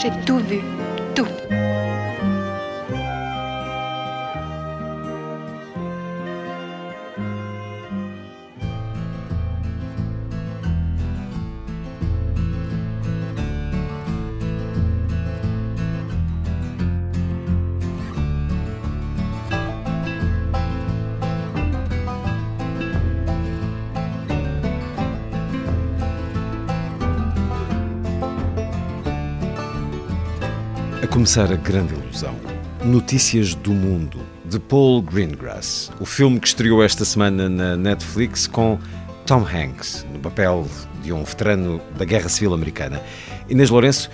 J'ai tout vu. Tout. Começar a grande ilusão. Notícias do Mundo, de Paul Greengrass. O filme que estreou esta semana na Netflix com Tom Hanks, no papel de um veterano da Guerra Civil Americana. Inês Lourenço,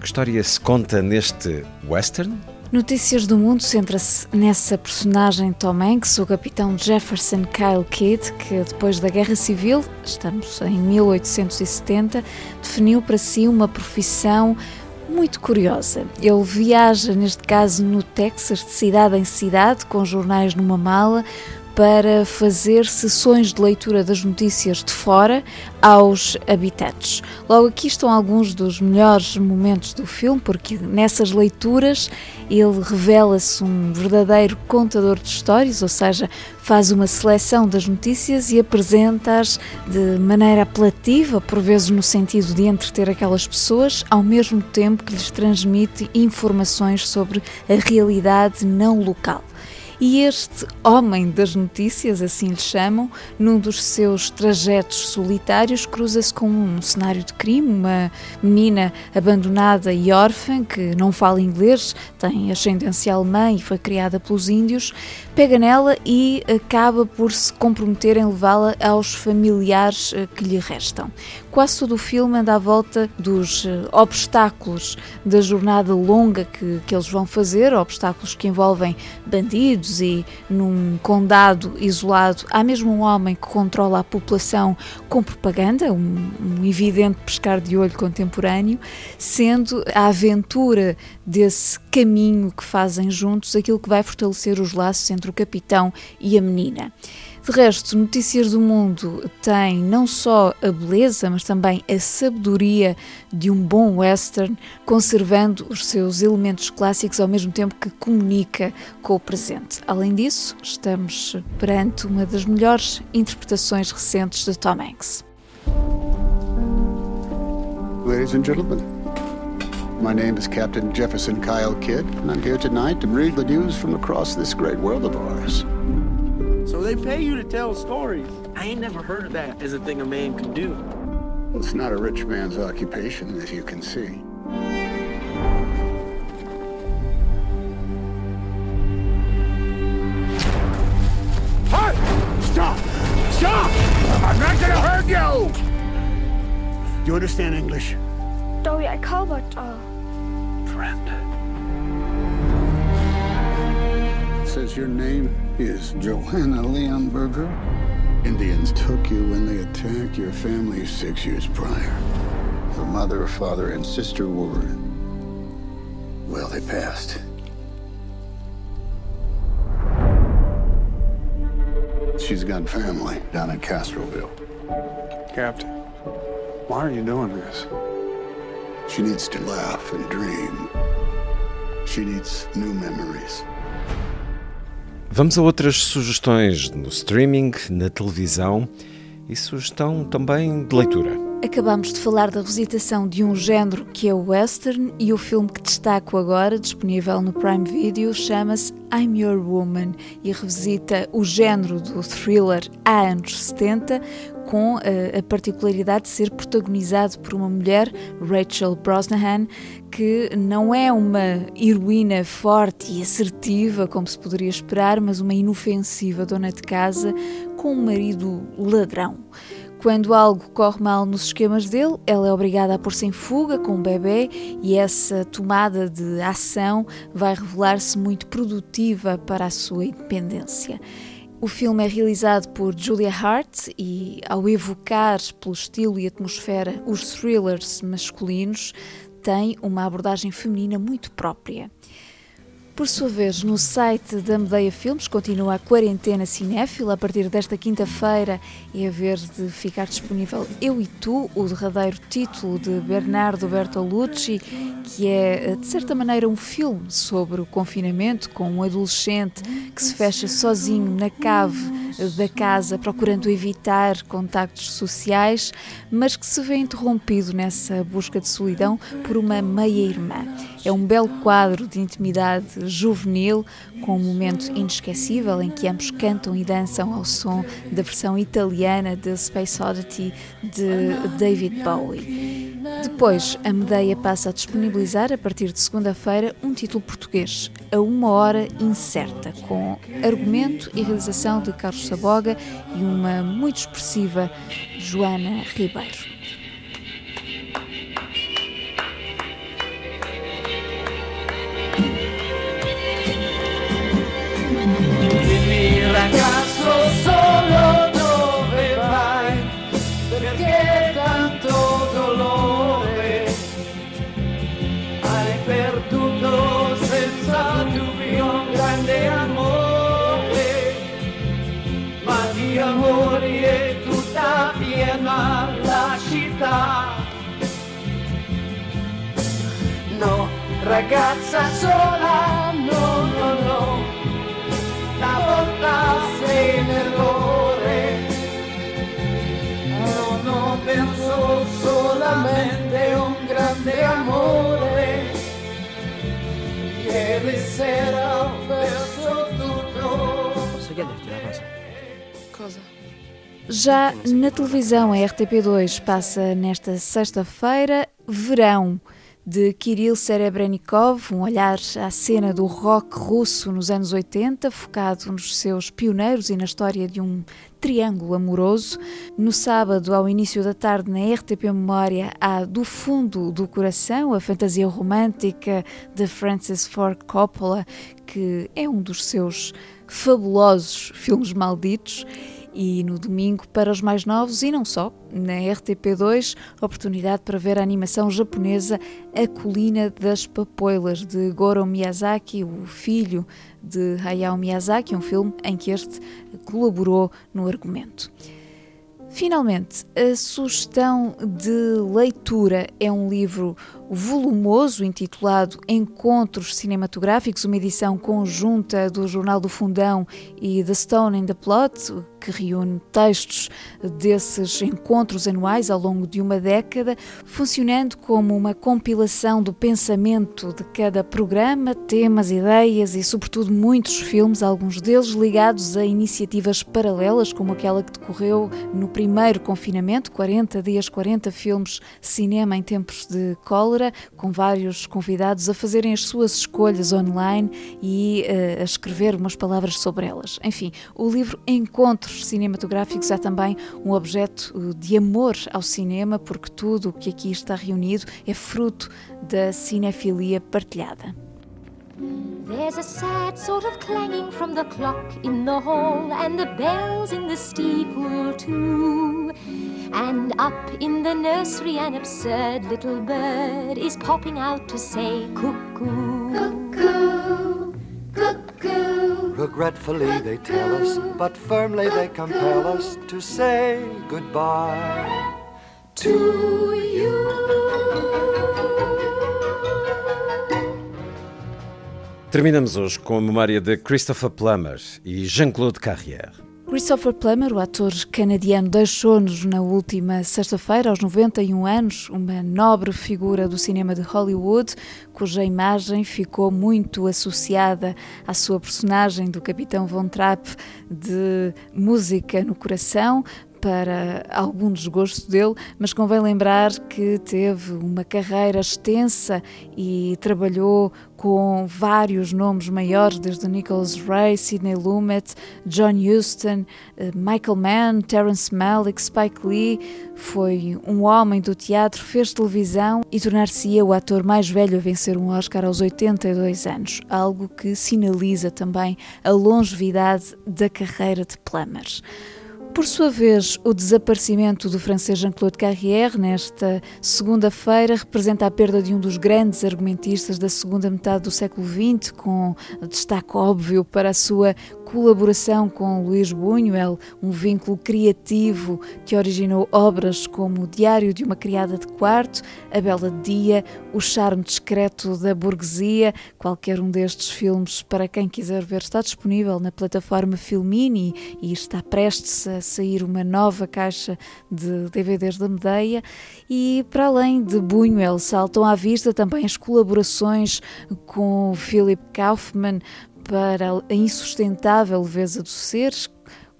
que história se conta neste western? Notícias do Mundo centra-se nessa personagem Tom Hanks, o capitão Jefferson Kyle Kidd, que depois da Guerra Civil, estamos em 1870, definiu para si uma profissão muito curiosa. Ele viaja, neste caso no Texas, de cidade em cidade, com jornais numa mala, para fazer sessões de leitura das notícias de fora aos habitantes. Logo aqui estão alguns dos melhores momentos do filme, porque nessas leituras ele revela-se um verdadeiro contador de histórias, ou seja, faz uma seleção das notícias e apresenta-as de maneira apelativa, por vezes no sentido de entreter aquelas pessoas, ao mesmo tempo que lhes transmite informações sobre a realidade não local. E este homem das notícias, assim lhe chamam, num dos seus trajetos solitários, cruza-se com um cenário de crime, uma menina abandonada e órfã que não fala inglês, tem ascendência alemã e foi criada pelos índios, pega nela e acaba por se comprometer em levá-la aos familiares eh, que lhe restam. Quase todo o filme anda à volta dos eh, obstáculos da jornada longa que, que eles vão fazer, obstáculos que envolvem bandidos e num condado isolado há mesmo um homem que controla a população com propaganda, um, um evidente pescar de olho contemporâneo, sendo a aventura desse caminho que fazem juntos aquilo que vai fortalecer os laços entre o capitão e a menina. De resto, Notícias do Mundo tem não só a beleza, mas também a sabedoria de um bom western, conservando os seus elementos clássicos ao mesmo tempo que comunica com o presente. Além disso, estamos perante uma das melhores interpretações recentes de Tom Hanks. Ladies and gentlemen, my name is Captain Jefferson Kyle Kidd, and I'm here tonight to read the news from across this great world of ours. So they pay you to tell stories. I ain't never heard of that as a thing a man can do. It's not a rich man's occupation, as you can see. Hey! Stop! Stop! I'm not gonna hurt you! Do you understand English? Dog, jeg kan godt og... Friend. Says your name is Johanna Leonberger. Indians took you when they attacked your family six years prior. Her mother, father, and sister were. Well, they passed. She's got family down in Castroville. Captain, why are you doing this? She needs to laugh and dream. She needs new memories. Vamos a outras sugestões no streaming, na televisão e sugestão também de leitura. Acabamos de falar da revisitação de um género que é o western e o filme que destaco agora, disponível no Prime Video, chama-se I'm Your Woman e revisita o género do thriller há anos 70 com a, a particularidade de ser protagonizado por uma mulher, Rachel Brosnahan, que não é uma heroína forte e assertiva, como se poderia esperar, mas uma inofensiva dona de casa com um marido ladrão. Quando algo corre mal nos esquemas dele, ela é obrigada a pôr-se em fuga com o bebê e essa tomada de ação vai revelar-se muito produtiva para a sua independência. O filme é realizado por Julia Hart e, ao evocar pelo estilo e atmosfera os thrillers masculinos, tem uma abordagem feminina muito própria. Por sua vez, no site da Medeia Filmes continua a quarentena cinéfila. A partir desta quinta-feira é a vez de ficar disponível Eu e Tu, o derradeiro título de Bernardo Bertolucci, que é, de certa maneira, um filme sobre o confinamento com um adolescente que se fecha sozinho na cave da casa procurando evitar contactos sociais, mas que se vê interrompido nessa busca de solidão por uma meia-irmã. É um belo quadro de intimidade juvenil, com um momento inesquecível em que ambos cantam e dançam ao som da versão italiana de Space Oddity de David Bowie. Depois, a Medeia passa a disponibilizar, a partir de segunda-feira, um título português, A Uma Hora Incerta, com argumento e realização de Carlos Saboga e uma muito expressiva Joana Ribeiro. ragazzo No, ragazza sola, no, no, no la voltasse in errore. No, no, penso solamente un grande amore. Ieri sera ho perso tutto. Posso chiederti una cosa? Cosa? Já na televisão, a RTP2 passa nesta sexta-feira Verão de Kirill Serebrennikov, um olhar à cena do rock russo nos anos 80, focado nos seus pioneiros e na história de um triângulo amoroso. No sábado, ao início da tarde, na RTP Memória, há Do Fundo do Coração, a fantasia romântica de Francis Ford Coppola, que é um dos seus fabulosos filmes malditos e no domingo para os mais novos e não só, na RTP2, oportunidade para ver a animação japonesa A Colina das Papoilas de Goro Miyazaki, o filho de Hayao Miyazaki, um filme em que este colaborou no argumento. Finalmente, a sugestão de leitura é um livro volumoso intitulado Encontros Cinematográficos, uma edição conjunta do Jornal do Fundão e The Stone in the Plot, que reúne textos desses encontros anuais ao longo de uma década, funcionando como uma compilação do pensamento de cada programa, temas, ideias e, sobretudo, muitos filmes, alguns deles ligados a iniciativas paralelas, como aquela que decorreu no primeiro confinamento 40 dias, 40 filmes, cinema em tempos de cólera com vários convidados a fazerem as suas escolhas online e uh, a escrever umas palavras sobre elas. Enfim, o livro Encontros Cinematográficos é também um objeto eh, de amor ao cinema, porque tudo o que aqui está reunido é fruto da cinefilia partilhada. There's a sad sort of clanging from the clock in the hall, and the bells in the steeple, too. And up in the nursery, an absurd little bird is popping out to say cuckoo. Cuckoo, cuckoo. Regretfully they tell us, but firmly they compel us to say goodbye to you. Terminamos hoje com a memória de Christopher Plummer e Jean-Claude Carrière. Christopher Plummer, o ator canadiano, deixou-nos na última sexta-feira, aos 91 anos, uma nobre figura do cinema de Hollywood, cuja imagem ficou muito associada à sua personagem do Capitão Von Trapp de Música no Coração, para algum desgosto dele, mas convém lembrar que teve uma carreira extensa e trabalhou com vários nomes maiores, desde Nicholas Ray, Sidney Lumet, John Huston, eh, Michael Mann, Terence Malick, Spike Lee. Foi um homem do teatro, fez televisão e tornar-se-ia o ator mais velho a vencer um Oscar aos 82 anos, algo que sinaliza também a longevidade da carreira de Plummers. Por sua vez, o desaparecimento do francês Jean-Claude Carrière nesta segunda-feira representa a perda de um dos grandes argumentistas da segunda metade do século XX, com destaque óbvio para a sua colaboração com Luís Buñuel, um vínculo criativo que originou obras como O Diário de uma Criada de Quarto, A Bela Dia, O Charme Discreto da Burguesia. Qualquer um destes filmes, para quem quiser ver, está disponível na plataforma Filmini e está prestes a sair uma nova caixa de DVDs da Medeia. E para além de Buñuel, saltam à vista também as colaborações com Philip Kaufman para a insustentável leveza dos seres,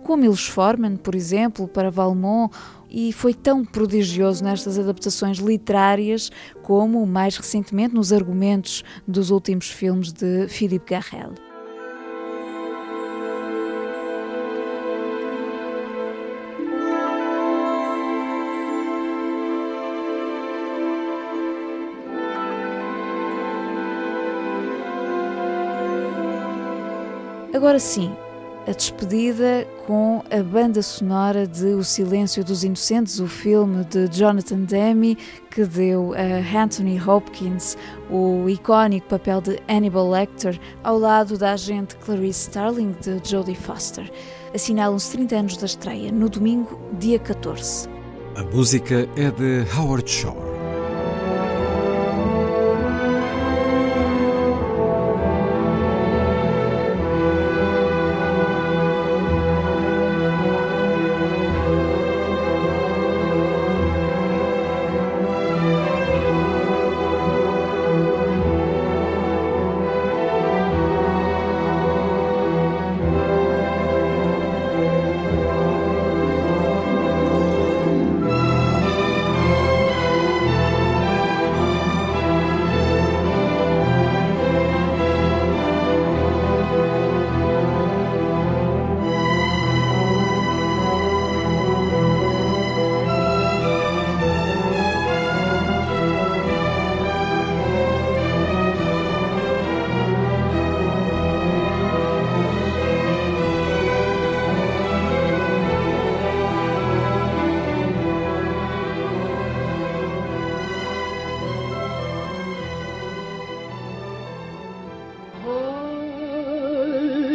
como Milos Forman, por exemplo, para Valmont, e foi tão prodigioso nestas adaptações literárias como, mais recentemente, nos argumentos dos últimos filmes de Philippe Garrel. Agora sim, a despedida com a banda sonora de O Silêncio dos Inocentes, o filme de Jonathan Demme, que deu a Anthony Hopkins o icónico papel de Hannibal Lecter ao lado da agente Clarice Starling de Jodie Foster. Assinalam-se 30 anos da estreia, no domingo, dia 14. A música é de Howard Shore.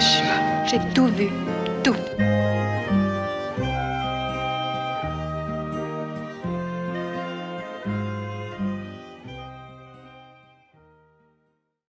J'ai tout vu.